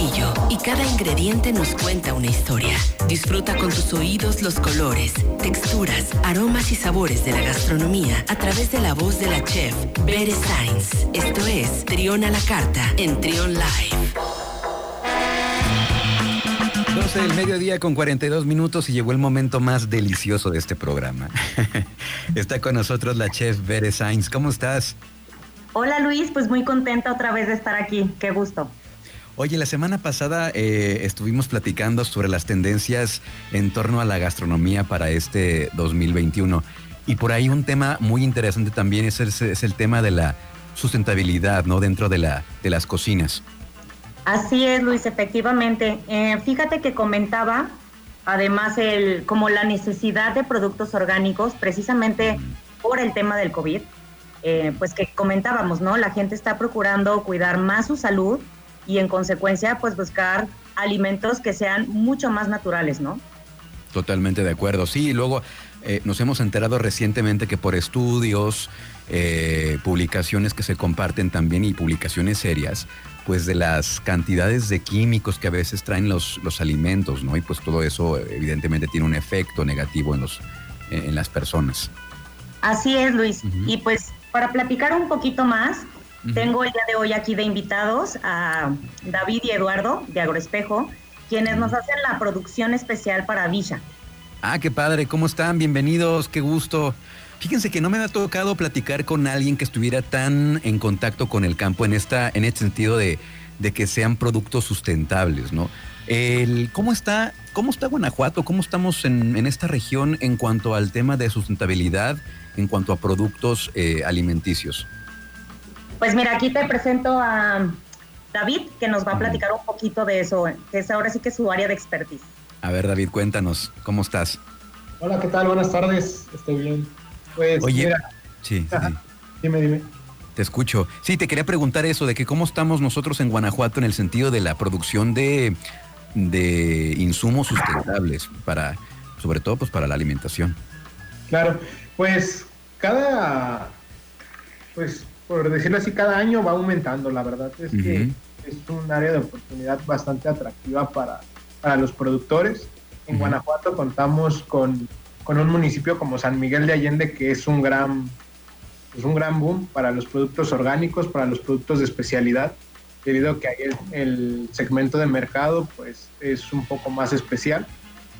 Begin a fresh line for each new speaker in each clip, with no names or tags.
platillo y cada ingrediente nos cuenta una historia. Disfruta con tus oídos los colores, texturas, aromas y sabores de la gastronomía a través de la voz de la chef Bere Sainz. Esto es Trión a la carta en Trión Live.
12 del mediodía con 42 minutos y llegó el momento más delicioso de este programa. Está con nosotros la chef Bere Sainz. ¿Cómo estás?
Hola Luis, pues muy contenta otra vez de estar aquí. Qué gusto.
Oye, la semana pasada eh, estuvimos platicando sobre las tendencias en torno a la gastronomía para este 2021. Y por ahí un tema muy interesante también es el, tema de la sustentabilidad, ¿no? Dentro de, la, de las cocinas.
Así es, Luis, efectivamente. Eh, fíjate que comentaba además el, como la necesidad de productos orgánicos, precisamente por el tema del COVID, eh, pues que comentábamos, ¿no? La gente está procurando cuidar más su salud y en consecuencia, pues buscar alimentos que sean mucho más naturales, ¿no?
Totalmente de acuerdo. Sí, y luego eh, nos hemos enterado recientemente que por estudios, publicaciones que se comparten también y publicaciones serias, pues de las cantidades de químicos que a veces traen los, los alimentos, ¿no? Y pues todo eso evidentemente tiene un efecto negativo en, los, en las personas.
Así es, Luis. Y pues para platicar un poquito más, tengo el día de hoy aquí de invitados a David y Eduardo de Agroespejo, quienes nos hacen la producción especial para Villa.
Ah, qué padre, ¿cómo están? Bienvenidos, qué gusto. Fíjense que no me ha tocado platicar con alguien que estuviera tan en contacto con el campo en esta, en este sentido de, que sean productos sustentables, ¿no? El, ¿cómo, está, ¿Cómo está Guanajuato? ¿Cómo estamos en, esta región en cuanto al tema de sustentabilidad, en cuanto a productos eh, alimenticios?
Pues mira, aquí te presento a David, que nos va a platicar un poquito de eso, que es ahora sí que es su área de expertise.
A ver, David, cuéntanos, ¿cómo estás?
Hola, ¿qué tal? Buenas tardes, estoy bien. Pues,
Oye, sí,
dime, dime.
Te escucho. Sí, te quería preguntar eso, de que cómo estamos nosotros en Guanajuato en el sentido de la producción de, de insumos sustentables para, sobre todo pues para la alimentación.
Claro, pues cada, pues por decirlo así, cada año va aumentando, la verdad es que es un área de oportunidad bastante atractiva para, para los productores. En Guanajuato contamos con con un municipio como San Miguel de Allende, que es un gran, pues un gran boom para los productos orgánicos, para los productos de especialidad, debido a que ahí el, segmento de mercado pues, es un poco más especial,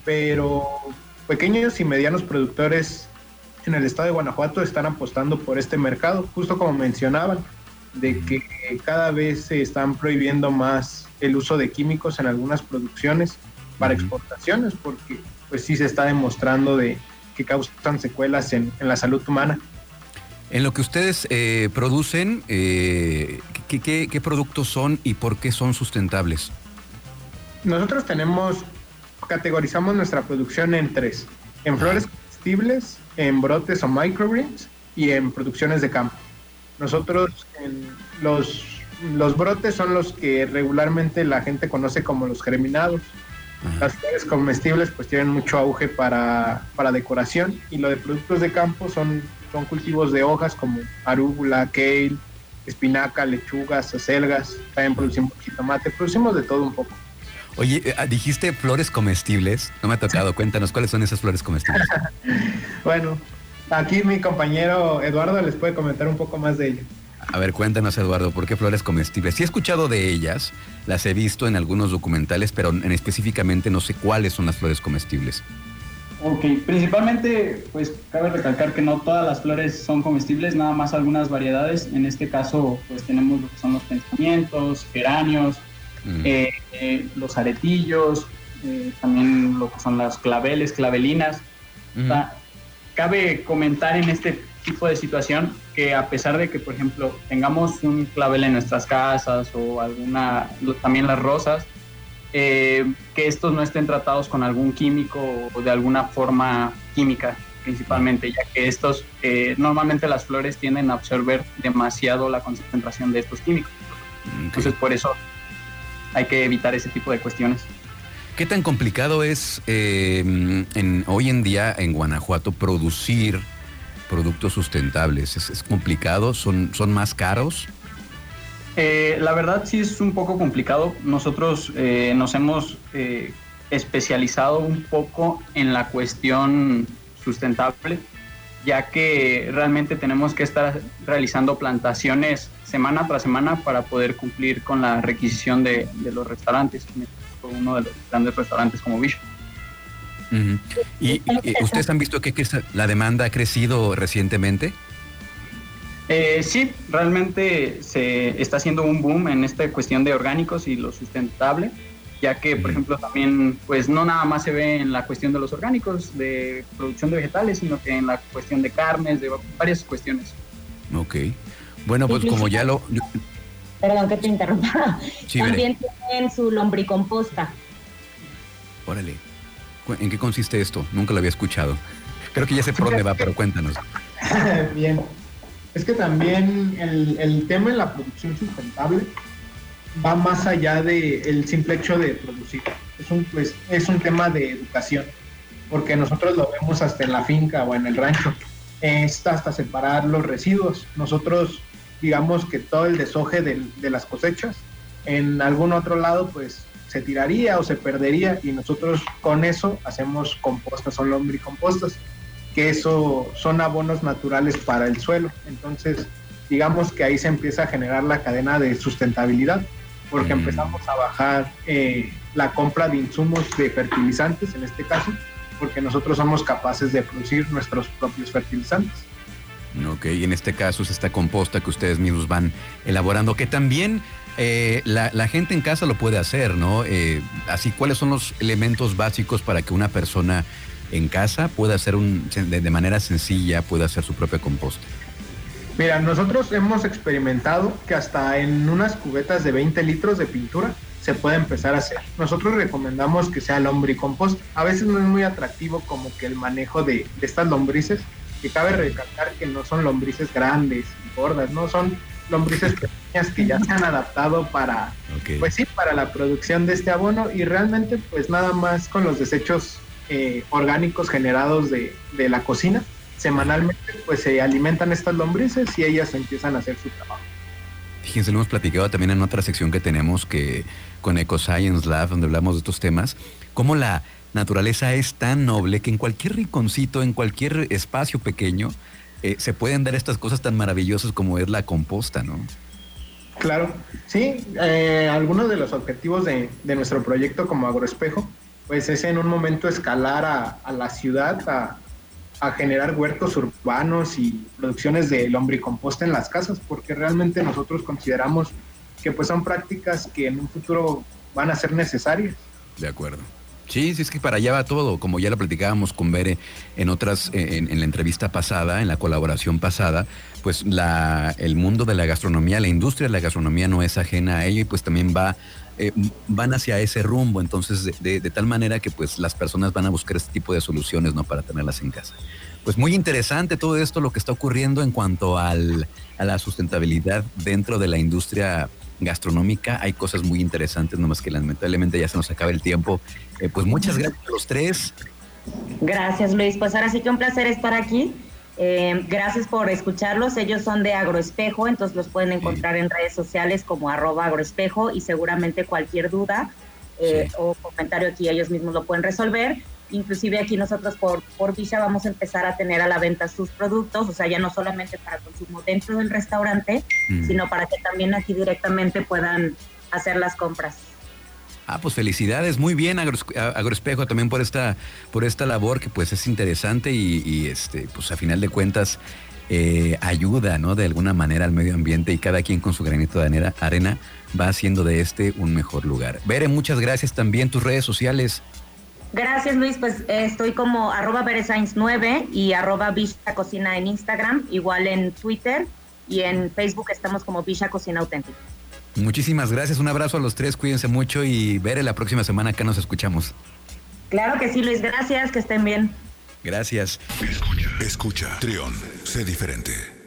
pero pequeños y medianos productores en el estado de Guanajuato están apostando por este mercado, justo como mencionaban, de que cada vez se están prohibiendo más el uso de químicos en algunas producciones para exportaciones, porque pues sí se está demostrando de que causan secuelas en, la salud humana.
En lo que ustedes eh, producen, eh, ¿qué, productos son y por qué son sustentables?
Nosotros tenemos, categorizamos nuestra producción en tres, en flores comestibles, en brotes o microgreens y en producciones de campo. Nosotros los, los brotes son los que regularmente la gente conoce como los germinados. Las flores comestibles pues tienen mucho auge para, decoración y lo de productos de campo son, son cultivos de hojas como arúgula, kale, espinaca, lechugas, acelgas, también producimos jitomate, producimos de todo un poco.
Oye, eh, dijiste flores comestibles, no me ha tocado, cuéntanos cuáles son esas flores comestibles.
bueno, aquí mi compañero Eduardo les puede comentar un poco más de ello.
A ver, cuéntanos, Eduardo, ¿por qué flores comestibles? Sí he escuchado de ellas, las he visto en algunos documentales, pero en específicamente no sé cuáles son las flores comestibles.
Ok, principalmente, pues cabe recalcar que no todas las flores son comestibles, nada más algunas variedades. En este caso, pues tenemos lo que son los pensamientos, geranios, mm. eh, eh, los aretillos, eh, también lo que son las claveles, clavelinas. cabe comentar en este tipo de situación que a pesar de que, por ejemplo, tengamos un clavel en nuestras casas o alguna, también las rosas, eh, que estos no estén tratados con algún químico o de alguna forma química principalmente, ya que estos, eh, normalmente las flores tienden a absorber demasiado la concentración de estos químicos. Entonces, por eso hay que evitar ese tipo de cuestiones.
¿Qué tan complicado es eh, en, hoy en día en Guanajuato producir productos sustentables? ¿Es, complicado? ¿Son, ¿Son más caros?
Eh, la verdad sí es un poco complicado. Nosotros eh, nos hemos eh, especializado un poco en la cuestión sustentable, ya que realmente tenemos que estar realizando plantaciones semana tras semana para poder cumplir con la requisición de, los restaurantes, uno de los grandes restaurantes como Bishop.
¿Y, ustedes han visto que, que, la demanda ha crecido recientemente?
Eh, sí, realmente se está haciendo un boom en esta cuestión de orgánicos y lo sustentable, ya que, por ejemplo, también, pues no nada más se ve en la cuestión de los orgánicos, de producción de vegetales, sino que en la cuestión de carnes, de varias cuestiones.
Ok. Bueno, pues como ya lo...
Perdón que te interrumpa. También tienen su lombricomposta.
Órale. ¿En qué consiste esto? Nunca lo había escuchado. Creo que ya sé por dónde va, pero cuéntanos.
Bien. Es que también el, el tema en la producción sustentable va más allá del el simple hecho de producir. Es un, pues, es un tema de educación, porque nosotros lo vemos hasta en la finca o en el rancho. Está hasta separar los residuos. Nosotros digamos que todo el desoje de, las cosechas en algún otro lado pues se tiraría o se perdería y nosotros con eso hacemos compostas o lombricompostas, que eso son abonos naturales para el suelo. Entonces, digamos que ahí se empieza a generar la cadena de sustentabilidad, porque mm. empezamos a bajar eh, la compra de insumos de fertilizantes, en este caso, porque nosotros somos capaces de producir nuestros propios fertilizantes.
Ok, y en este caso es esta composta que ustedes mismos van elaborando, que también eh, la, gente en casa lo puede hacer, ¿no? Eh, así, ¿cuáles son los elementos básicos para que una persona en casa pueda hacer un, de, manera sencilla, pueda hacer su propia composta?
Mira, nosotros hemos experimentado que hasta en unas cubetas de 20 litros de pintura se puede empezar a hacer. Nosotros recomendamos que sea lombricompost. A veces no es muy atractivo como que el manejo de estas lombrices, que cabe recalcar que no son lombrices grandes y gordas, no son lombrices pequeñas que ya se han adaptado para, pues sí, para la producción de este abono y realmente pues nada más con los desechos eh, orgánicos generados de, de, la cocina, semanalmente pues se alimentan estas lombrices y ellas empiezan a hacer su trabajo.
Fíjense, lo hemos platicado también en otra sección que tenemos que con EcoScience Lab, donde hablamos de estos temas, cómo la naturaleza es tan noble que en cualquier rinconcito, en cualquier espacio pequeño, eh, se pueden dar estas cosas tan maravillosas como es la composta, ¿no?
Claro, sí, eh, algunos de los objetivos de, nuestro proyecto como agroespejo, pues es en un momento escalar a, la ciudad, a, a, generar huertos urbanos y producciones de lombricomposta en las casas, porque realmente nosotros consideramos que pues son prácticas que en un futuro van a ser necesarias.
De acuerdo. Sí, sí, es que para allá va todo, como ya lo platicábamos con Bere en otras, en, la entrevista pasada, en la colaboración pasada, pues la, el mundo de la gastronomía, la industria de la gastronomía no es ajena a ello y pues también va, eh, van hacia ese rumbo, entonces de, tal manera que pues las personas van a buscar este tipo de soluciones, ¿no? Para tenerlas en casa. Pues muy interesante todo esto, lo que está ocurriendo en cuanto al, a la sustentabilidad dentro de la industria gastronómica. Hay cosas muy interesantes, nomás que lamentablemente ya se nos acaba el tiempo. Eh, pues muchas gracias a los tres.
Gracias, Luis. Pues ahora sí que un placer estar aquí. Eh, gracias por escucharlos. Ellos son de Agroespejo, entonces los pueden encontrar en redes sociales como arroba agroespejo y seguramente cualquier duda eh, o comentario aquí ellos mismos lo pueden resolver. Inclusive aquí nosotros por, por Visa vamos a empezar a tener a la venta sus productos, o sea, ya no solamente para consumo dentro del restaurante, mm. sino para que también aquí directamente puedan hacer las compras.
Ah, pues felicidades, muy bien Agroespejo también por esta, por esta labor que pues es interesante y, este, pues a final de cuentas eh, ayuda, ¿no? De alguna manera al medio ambiente y cada quien con su granito de arena va haciendo de este un mejor lugar. Bere, muchas gracias también tus redes sociales.
Gracias Luis, pues estoy como arroba 9 y arroba Villa Cocina en Instagram, igual en Twitter y en Facebook estamos como Villa Cocina Auténtica.
Muchísimas gracias, un abrazo a los tres, cuídense mucho y veré la próxima semana que nos escuchamos.
Claro que sí Luis, gracias, que estén bien.
Gracias.
Escucha, escucha, Trión, sé diferente.